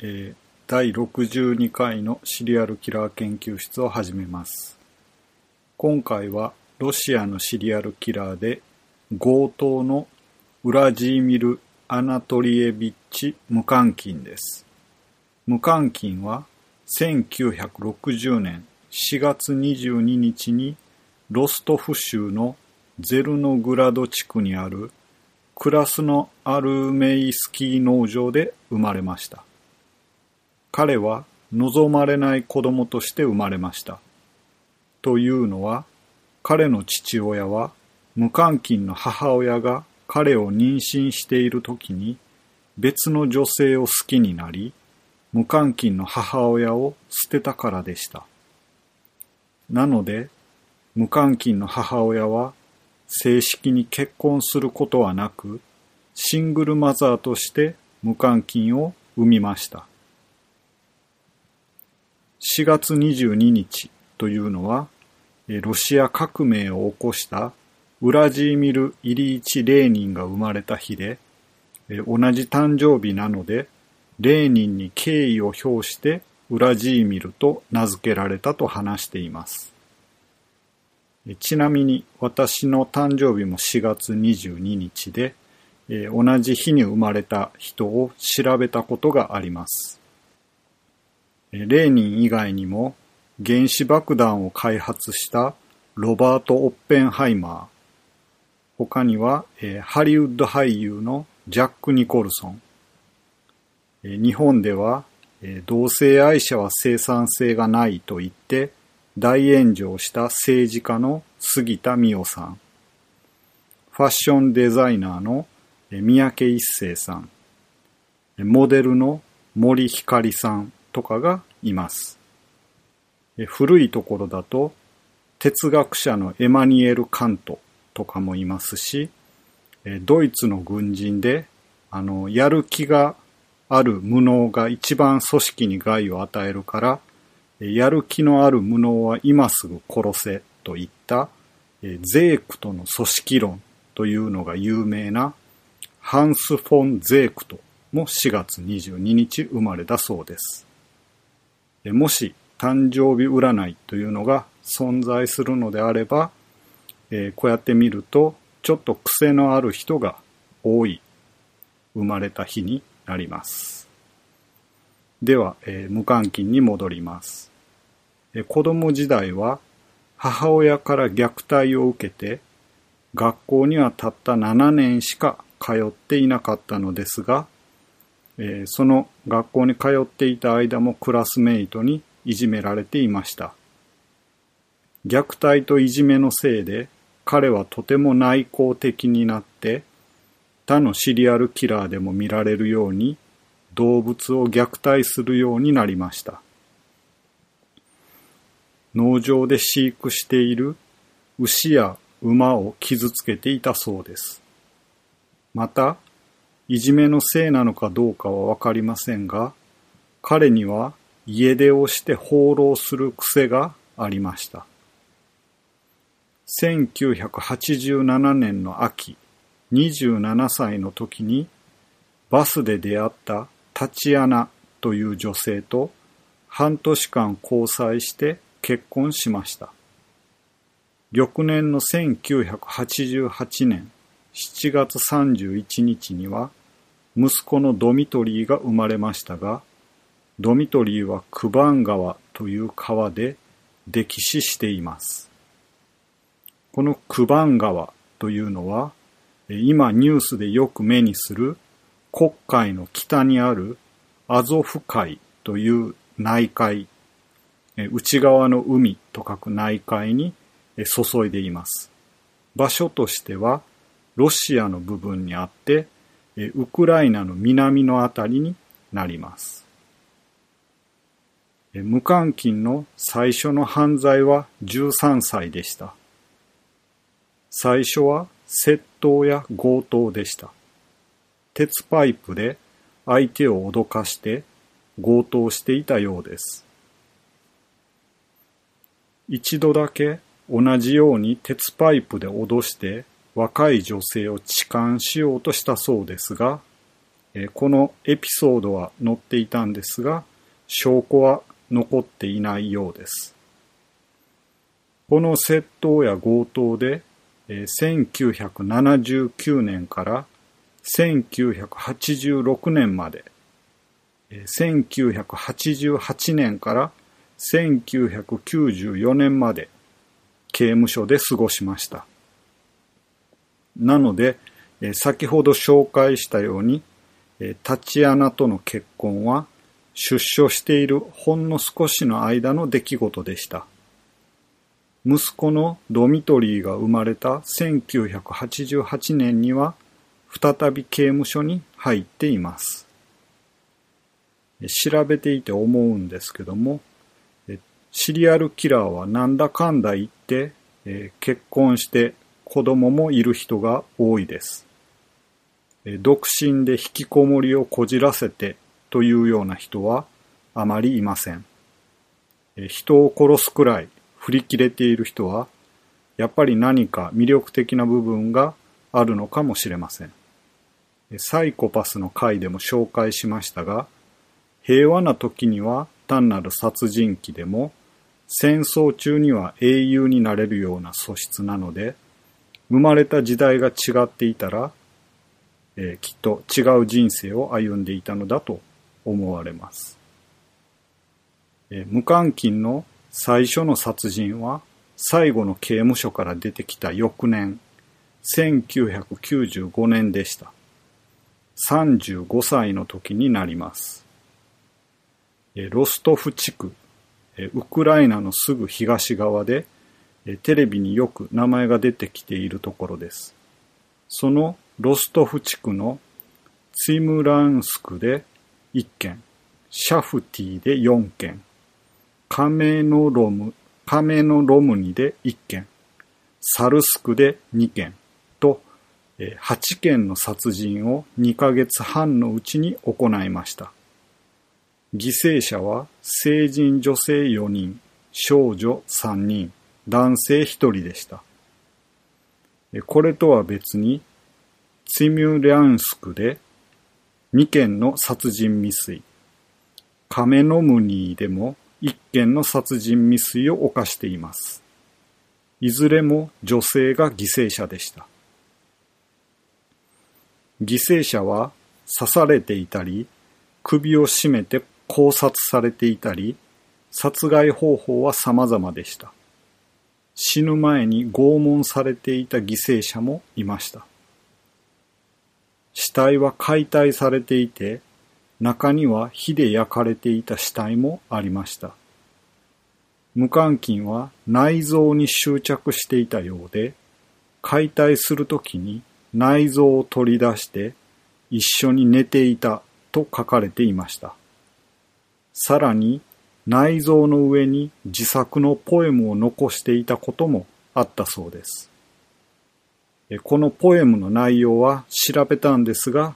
えー第62回のシリアルキラー研究室を始めます。今回はロシアのシリアルキラーで強盗のウラジーミル・アナトリエビッチ・ムカンキンです。ムカンキンは1960年4月22日にロストフ州のゼルノグラド地区にあるクラスノ・アルメイスキー農場で生まれました。彼は望まれない子供として生まれました。というのは、彼の父親は無関金の母親が彼を妊娠している時に別の女性を好きになり、無関金の母親を捨てたからでした。なので、無関金の母親は正式に結婚することはなく、シングルマザーとして無関金を産みました。4月22日というのは、ロシア革命を起こしたウラジーミル・イリーチ・レーニンが生まれた日で、同じ誕生日なので、レーニンに敬意を表してウラジーミルと名付けられたと話しています。ちなみに私の誕生日も4月22日で、同じ日に生まれた人を調べたことがあります。レーニン以外にも原子爆弾を開発したロバート・オッペンハイマー、他にはえハリウッド俳優のジャック・ニコルソン、え日本ではえ同性愛者は生産性がないと言って大炎上した政治家の杉田水脈さん、ファッションデザイナーの三宅一生さん、モデルの森ひかりさん。とかがいます。古いところだと哲学者のエマニエル・カントとかもいますし、ドイツの軍人であのやる気がある無能が一番組織に害を与えるから、やる気のある無能は今すぐ殺せといったゼークトの組織論というのが有名なハンス・フォン・ゼークトも4月22日生まれだそうです。もし誕生日占いというのが存在するのであれば、えー、こうやって見るとちょっと癖のある人が多い生まれた日になります。では、えー、無関金に戻ります、えー。子供時代は母親から虐待を受けて学校にはたった7年しか通っていなかったのですが、えー、その学校に通っていた間もクラスメイトにいじめられていました。虐待といじめのせいで彼はとても内向的になって他のシリアルキラーでも見られるように動物を虐待するようになりました。農場で飼育している牛や馬を傷つけていたそうです。また、いじめのせいなのかどうかはわかりませんが、彼には家出をして放浪する癖がありました。1987年の秋、27歳の時にバスで出会ったタチアナという女性と半年間交際して結婚しました。翌年の1988年7月31日には息子のドミトリーが生まれましたが、ドミトリーはクバン川という川で溺死しています。このクバン川というのは、今ニュースでよく目にする黒海の北にあるアゾフ海という内海、内側の海と書く内海に注いでいます。場所としてはロシアの部分にあって、ウクライナの南のあたりになります。無関金の最初の犯罪は13歳でした。最初は窃盗や強盗でした。鉄パイプで相手を脅かして強盗していたようです。一度だけ同じように鉄パイプで脅して若い女性を痴漢しようとしたそうですが、このエピソードは載っていたんですが、証拠は残っていないようです。この窃盗や強盗で、1979年から1986年まで、1988年から1994年まで刑務所で過ごしました。なので、先ほど紹介したように、タチアナとの結婚は出所しているほんの少しの間の出来事でした。息子のドミトリーが生まれた1988年には再び刑務所に入っています。調べていて思うんですけども、シリアルキラーはなんだかんだ言って、結婚して子供もいる人が多いです。独身で引きこもりをこじらせてというような人はあまりいません。人を殺すくらい振り切れている人は、やっぱり何か魅力的な部分があるのかもしれません。サイコパスの回でも紹介しましたが、平和な時には単なる殺人鬼でも、戦争中には英雄になれるような素質なので、生まれた時代が違っていたら、えー、きっと違う人生を歩んでいたのだと思われます。えー、無関金の最初の殺人は最後の刑務所から出てきた翌年、1995年でした。35歳の時になります。ロストフ地区、ウクライナのすぐ東側で、テレビによく名前が出てきているところです。そのロストフ地区のツイムランスクで1件、シャフティで4件、カメノロム、カメノロムニで1件、サルスクで2件と、8件の殺人を2ヶ月半のうちに行いました。犠牲者は成人女性4人、少女3人、男性1人でした。これとは別に、ツィミュリャンスクで2件の殺人未遂、カメノムニーでも一件の殺人未遂を犯しています。いずれも女性が犠牲者でした。犠牲者は刺されていたり、首を絞めて考察されていたり、殺害方法は様々でした。死ぬ前に拷問されていた犠牲者もいました。死体は解体されていて、中には火で焼かれていた死体もありました。無関金は内臓に執着していたようで、解体するときに内臓を取り出して一緒に寝ていたと書かれていました。さらに内臓の上に自作のポエムを残していたこともあったそうです。このポエムの内容は調べたんですが、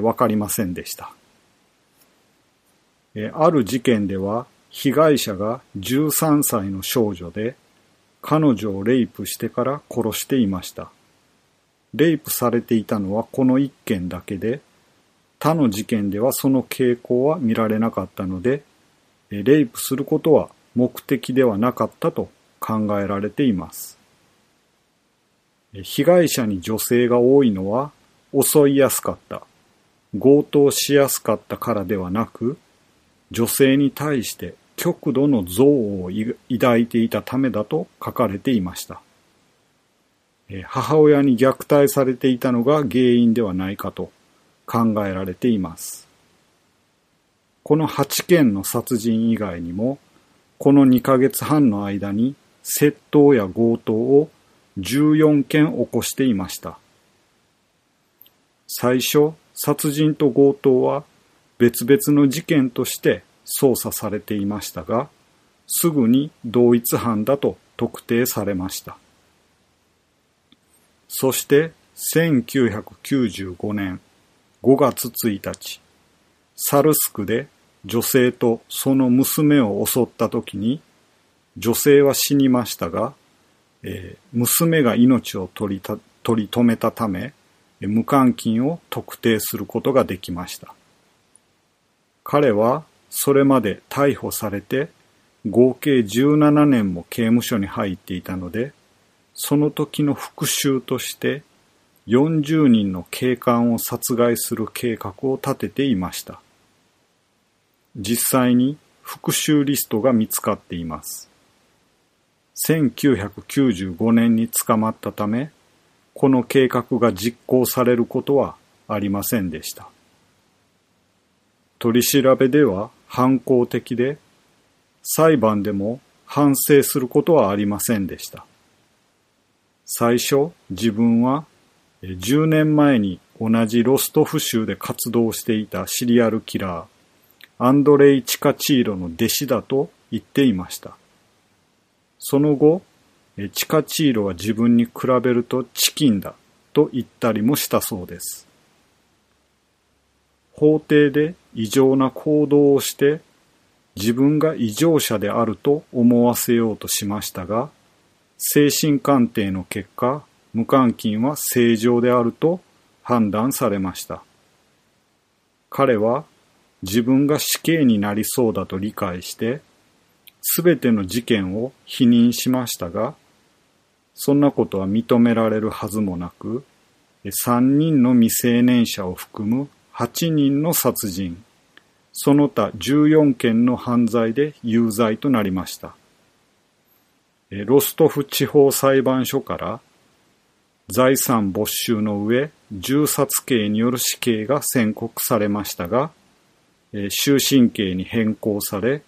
わかりませんでした。ある事件では被害者が13歳の少女で彼女をレイプしてから殺していました。レイプされていたのはこの一件だけで他の事件ではその傾向は見られなかったのでレイプすることは目的ではなかったと考えられています。被害者に女性が多いのは襲いやすかった、強盗しやすかったからではなく、女性に対して極度の憎悪を抱いていたためだと書かれていました。母親に虐待されていたのが原因ではないかと考えられています。この8件の殺人以外にも、この2ヶ月半の間に窃盗や強盗を14件起こしていました。最初、殺人と強盗は別々の事件として捜査されていましたが、すぐに同一犯だと特定されました。そして1995年5月1日、サルスクで女性とその娘を襲った時に、女性は死にましたが、えー、娘が命を取りた取り留めたため、無関金を特定することができました。彼はそれまで逮捕されて合計17年も刑務所に入っていたので、その時の復讐として40人の警官を殺害する計画を立てていました。実際に復讐リストが見つかっています。1995年に捕まったため、この計画が実行されることはありませんでした。取り調べでは反抗的で、裁判でも反省することはありませんでした。最初、自分は10年前に同じロストフ州で活動していたシリアルキラー、アンドレイ・チカチーロの弟子だと言っていました。その後、チカチーロは自分に比べるとチキンだと言ったりもしたそうです。法廷で異常な行動をして自分が異常者であると思わせようとしましたが、精神鑑定の結果、無関金は正常であると判断されました。彼は自分が死刑になりそうだと理解して、すべての事件を否認しましたが、そんなことは認められるはずもなく、3人の未成年者を含む8人の殺人、その他14件の犯罪で有罪となりました。ロストフ地方裁判所から財産没収の上、銃殺刑による死刑が宣告されましたが、終身刑に変更され、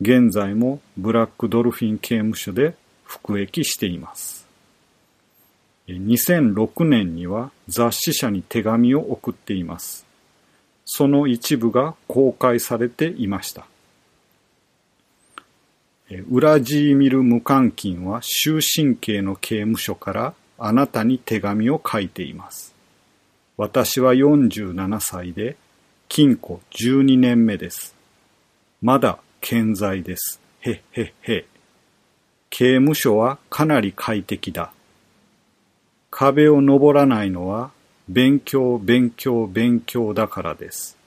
現在もブラックドルフィン刑務所で服役しています。2006年には雑誌社に手紙を送っています。その一部が公開されていました。ウラジーミル・ムカンキンは終身刑の刑務所からあなたに手紙を書いています。私は47歳で禁錮12年目です。まだ健在です。へっへっへ。刑務所はかなり快適だ。壁を登らないのは勉強、勉強、勉強だからです。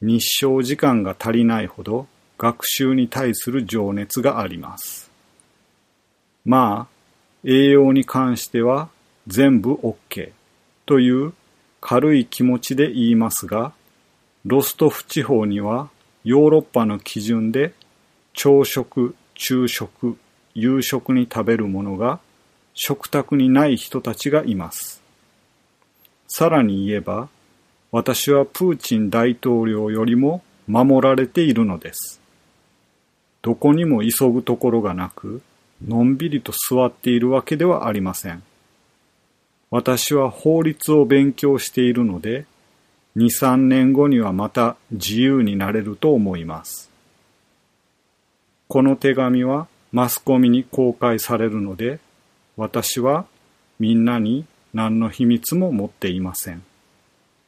日照時間が足りないほど学習に対する情熱があります。まあ、栄養に関しては全部 OK という軽い気持ちで言いますが、ロストフ地方にはヨーロッパの基準で朝食、昼食、夕食に食べるものが食卓にない人たちがいます。さらに言えば、私はプーチン大統領よりも守られているのです。どこにも急ぐところがなく、のんびりと座っているわけではありません。私は法律を勉強しているので、2、3年後にはまた自由になれると思います。この手紙はマスコミに公開されるので、私はみんなに何の秘密も持っていません。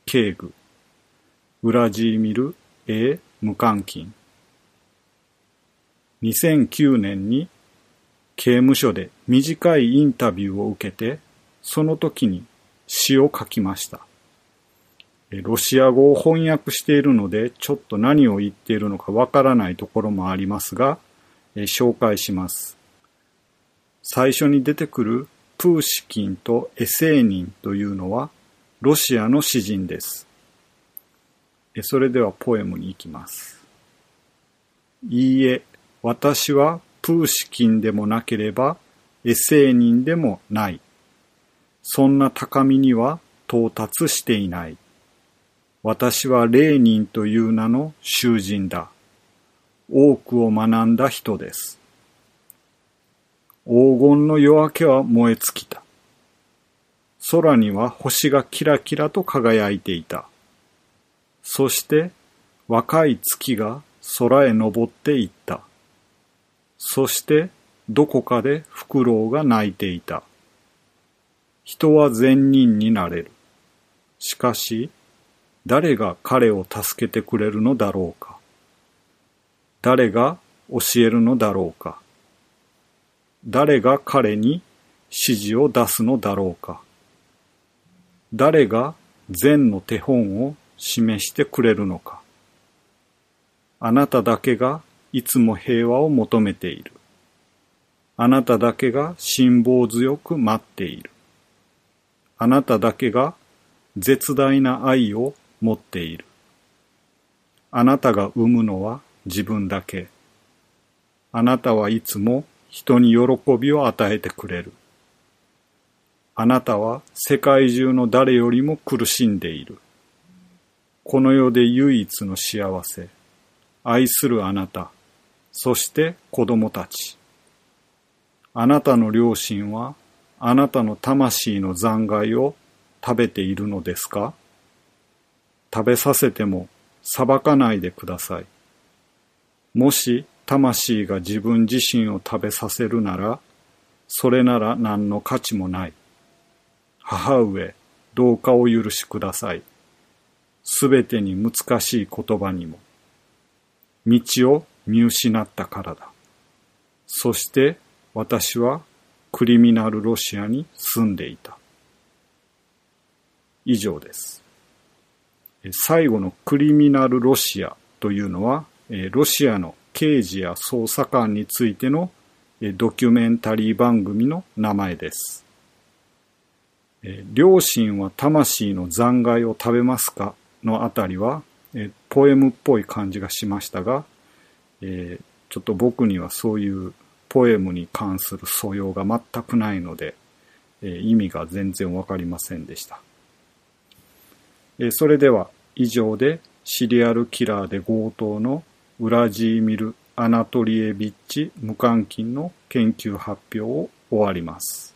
警具。ウラジーミル・ A・ 無関金。2009年に刑務所で短いインタビューを受けて、その時に詩を書きました。ロシア語を翻訳しているので、ちょっと何を言っているのかわからないところもありますが、紹介します。最初に出てくるプーシキンとエセーニンというのはロシアの詩人です。それではポエムに行きます。いいえ、私はプーシキンでもなければエセーニンでもない。そんな高みには到達していない。私はレーニンという名の囚人だ。多くを学んだ人です。黄金の夜明けは燃え尽きた。空には星がキラキラと輝いていた。そして若い月が空へ登っていった。そしてどこかでフクロウが鳴いていた。人は善人になれる。しかし、誰が彼を助けてくれるのだろうか。誰が教えるのだろうか。誰が彼に指示を出すのだろうか。誰が善の手本を示してくれるのか。あなただけがいつも平和を求めている。あなただけが辛抱強く待っている。あなただけが絶大な愛を持っている。あなたが生むのは自分だけ。あなたはいつも人に喜びを与えてくれる。あなたは世界中の誰よりも苦しんでいる。この世で唯一の幸せ、愛するあなた、そして子供たち。あなたの両親はあなたの魂の残骸を食べているのですか？食べさせても裁かないでください。もし魂が自分自身を食べさせるなら、それなら何の価値もない。母上、どうかお許しください。すべてに難しい言葉にも。道を見失ったからだ。そして私はクリミナルロシアに住んでいた。以上です。最後のクリミナルロシアというのは、ロシアの刑事や捜査官についてのドキュメンタリー番組の名前です。両親は魂の残骸を食べますかのあたりは、ポエムっぽい感じがしましたが、えちょっと僕にはそういうポエムに関する素養が全くないので、え意味が全然わかりませんでした。えそれでは以上でシリアルキラーで強盗のウラジーミル・アナトリエビッチ無監禁の研究発表を終わります。